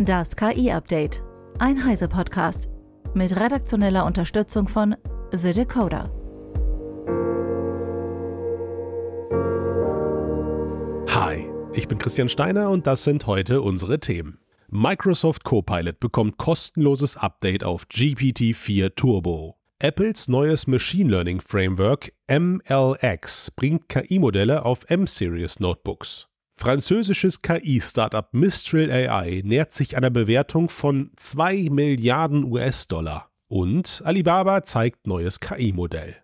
Das KI-Update. Ein Heise-Podcast. Mit redaktioneller Unterstützung von The Decoder. Hi, ich bin Christian Steiner und das sind heute unsere Themen. Microsoft Copilot bekommt kostenloses Update auf GPT-4 Turbo. Apples neues Machine Learning Framework MLX bringt KI-Modelle auf M-Series Notebooks. Französisches KI-Startup Mistral AI nähert sich einer Bewertung von 2 Milliarden US-Dollar. Und Alibaba zeigt neues KI-Modell.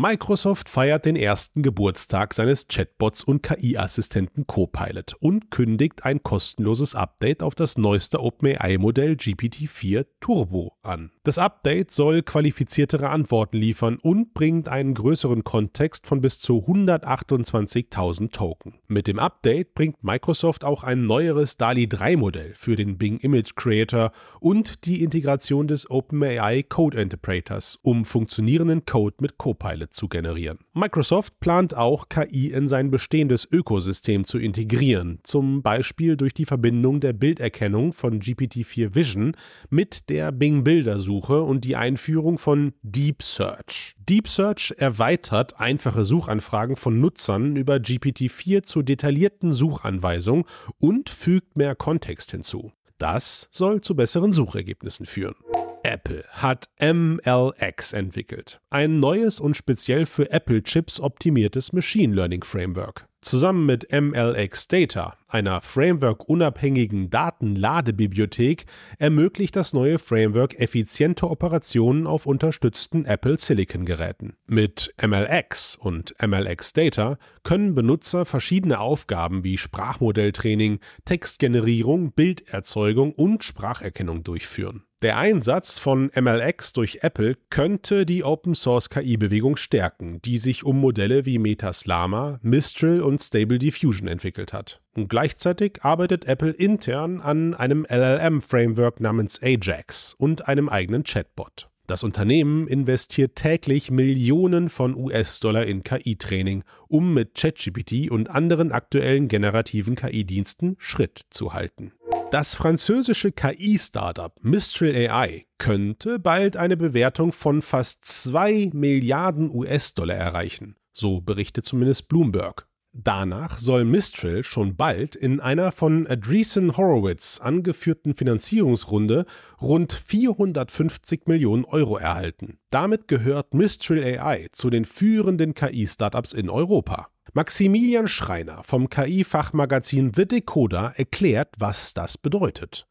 Microsoft feiert den ersten Geburtstag seines Chatbots und KI-Assistenten Copilot und kündigt ein kostenloses Update auf das neueste OpenAI-Modell GPT-4 Turbo an. Das Update soll qualifiziertere Antworten liefern und bringt einen größeren Kontext von bis zu 128.000 Token. Mit dem Update bringt Microsoft auch ein neueres DALI 3 Modell für den Bing Image Creator und die Integration des OpenAI Code Interpreters, um funktionierenden Code mit Copilot zu generieren. Microsoft plant auch, KI in sein bestehendes Ökosystem zu integrieren, zum Beispiel durch die Verbindung der Bilderkennung von GPT-4 Vision mit der Bing Bildersuche und die Einführung von Deep Search. Deep Search erweitert einfache Suchanfragen von Nutzern über GPT-4 zu detaillierten Suchanweisungen und fügt mehr Kontext hinzu. Das soll zu besseren Suchergebnissen führen. Apple hat MLX entwickelt, ein neues und speziell für Apple-Chips optimiertes Machine Learning Framework. Zusammen mit MLX Data, einer Framework-unabhängigen Datenladebibliothek, ermöglicht das neue Framework effiziente Operationen auf unterstützten Apple Silicon-Geräten. Mit MLX und MLX Data können Benutzer verschiedene Aufgaben wie Sprachmodelltraining, Textgenerierung, Bilderzeugung und Spracherkennung durchführen. Der Einsatz von MLX durch Apple könnte die Open Source KI-Bewegung stärken, die sich um Modelle wie Metaslama, Mistral und Stable Diffusion entwickelt hat. Und gleichzeitig arbeitet Apple intern an einem LLM-Framework namens Ajax und einem eigenen Chatbot. Das Unternehmen investiert täglich Millionen von US-Dollar in KI-Training, um mit ChatGPT und anderen aktuellen generativen KI-Diensten Schritt zu halten. Das französische KI-Startup Mistral AI könnte bald eine Bewertung von fast 2 Milliarden US-Dollar erreichen, so berichtet zumindest Bloomberg. Danach soll Mistral schon bald in einer von Andreessen Horowitz angeführten Finanzierungsrunde rund 450 Millionen Euro erhalten. Damit gehört Mistral AI zu den führenden KI-Startups in Europa. Maximilian Schreiner vom KI-Fachmagazin The Decoder erklärt, was das bedeutet.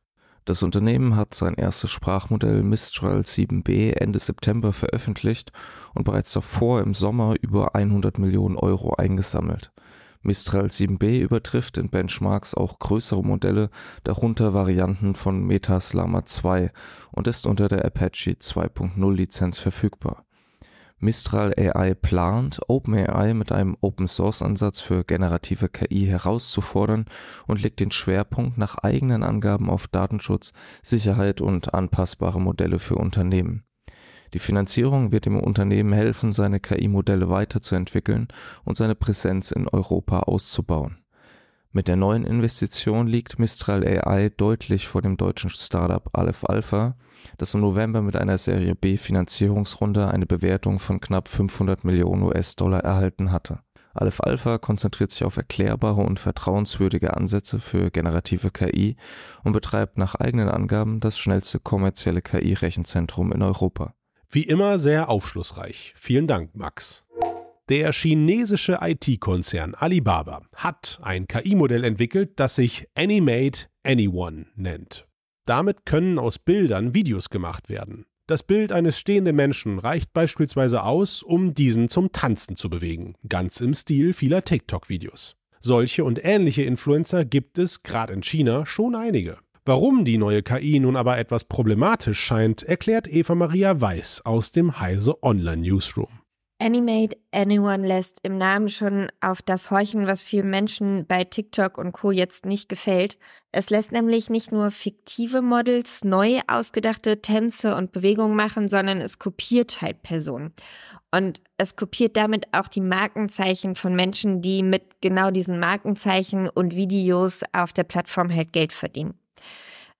Das Unternehmen hat sein erstes Sprachmodell Mistral 7b Ende September veröffentlicht und bereits davor im Sommer über 100 Millionen Euro eingesammelt. Mistral 7b übertrifft in Benchmarks auch größere Modelle, darunter Varianten von Metas Llama 2 und ist unter der Apache 2.0 Lizenz verfügbar. Mistral AI plant, OpenAI mit einem Open-Source-Ansatz für generative KI herauszufordern und legt den Schwerpunkt nach eigenen Angaben auf Datenschutz, Sicherheit und anpassbare Modelle für Unternehmen. Die Finanzierung wird dem Unternehmen helfen, seine KI-Modelle weiterzuentwickeln und seine Präsenz in Europa auszubauen. Mit der neuen Investition liegt Mistral AI deutlich vor dem deutschen Startup Aleph Alpha, das im November mit einer Serie B Finanzierungsrunde eine Bewertung von knapp 500 Millionen US-Dollar erhalten hatte. Aleph Alpha konzentriert sich auf erklärbare und vertrauenswürdige Ansätze für generative KI und betreibt nach eigenen Angaben das schnellste kommerzielle KI-Rechenzentrum in Europa. Wie immer sehr aufschlussreich. Vielen Dank, Max. Der chinesische IT-Konzern Alibaba hat ein KI-Modell entwickelt, das sich Animate Anyone nennt. Damit können aus Bildern Videos gemacht werden. Das Bild eines stehenden Menschen reicht beispielsweise aus, um diesen zum Tanzen zu bewegen, ganz im Stil vieler TikTok-Videos. Solche und ähnliche Influencer gibt es, gerade in China, schon einige. Warum die neue KI nun aber etwas problematisch scheint, erklärt Eva Maria Weiß aus dem Heise Online Newsroom. Animate Anyone lässt im Namen schon auf das horchen, was vielen Menschen bei TikTok und Co. jetzt nicht gefällt. Es lässt nämlich nicht nur fiktive Models neu ausgedachte Tänze und Bewegungen machen, sondern es kopiert halt Personen. Und es kopiert damit auch die Markenzeichen von Menschen, die mit genau diesen Markenzeichen und Videos auf der Plattform halt Geld verdienen.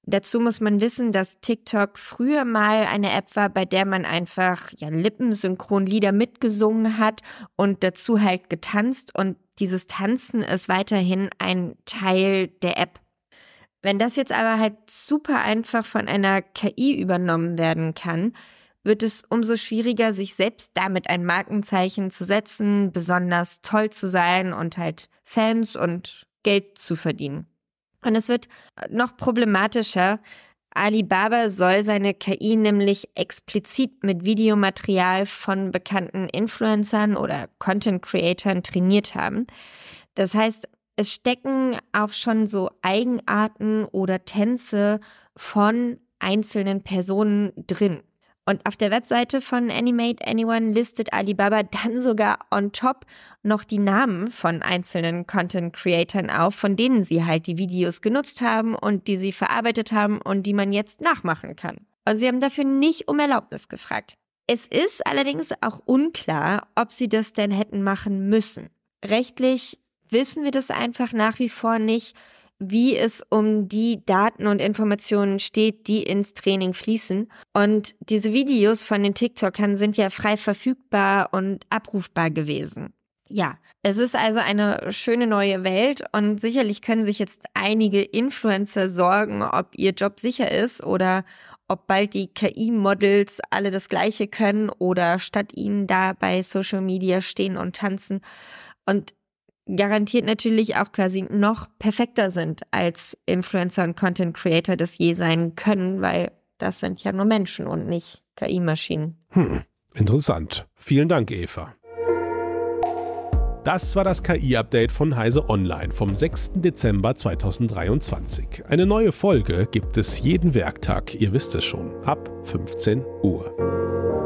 Dazu muss man wissen, dass TikTok früher mal eine App war, bei der man einfach ja lippensynchron Lieder mitgesungen hat und dazu halt getanzt und dieses Tanzen ist weiterhin ein Teil der App. Wenn das jetzt aber halt super einfach von einer KI übernommen werden kann, wird es umso schwieriger, sich selbst damit ein Markenzeichen zu setzen, besonders toll zu sein und halt Fans und Geld zu verdienen. Und es wird noch problematischer. Alibaba soll seine KI nämlich explizit mit Videomaterial von bekannten Influencern oder Content Creatoren trainiert haben. Das heißt, es stecken auch schon so Eigenarten oder Tänze von einzelnen Personen drin. Und auf der Webseite von Animate Anyone listet Alibaba dann sogar on top noch die Namen von einzelnen Content Creatoren auf, von denen sie halt die Videos genutzt haben und die sie verarbeitet haben und die man jetzt nachmachen kann. Und sie haben dafür nicht um Erlaubnis gefragt. Es ist allerdings auch unklar, ob sie das denn hätten machen müssen. Rechtlich wissen wir das einfach nach wie vor nicht wie es um die Daten und Informationen steht, die ins Training fließen. Und diese Videos von den TikTokern sind ja frei verfügbar und abrufbar gewesen. Ja, es ist also eine schöne neue Welt und sicherlich können sich jetzt einige Influencer sorgen, ob ihr Job sicher ist oder ob bald die KI-Models alle das gleiche können oder statt ihnen da bei Social Media stehen und tanzen. Und garantiert natürlich auch quasi noch perfekter sind als Influencer und Content Creator das je sein können, weil das sind ja nur Menschen und nicht KI-Maschinen. Hm, interessant. Vielen Dank, Eva. Das war das KI-Update von Heise Online vom 6. Dezember 2023. Eine neue Folge gibt es jeden Werktag, ihr wisst es schon, ab 15 Uhr.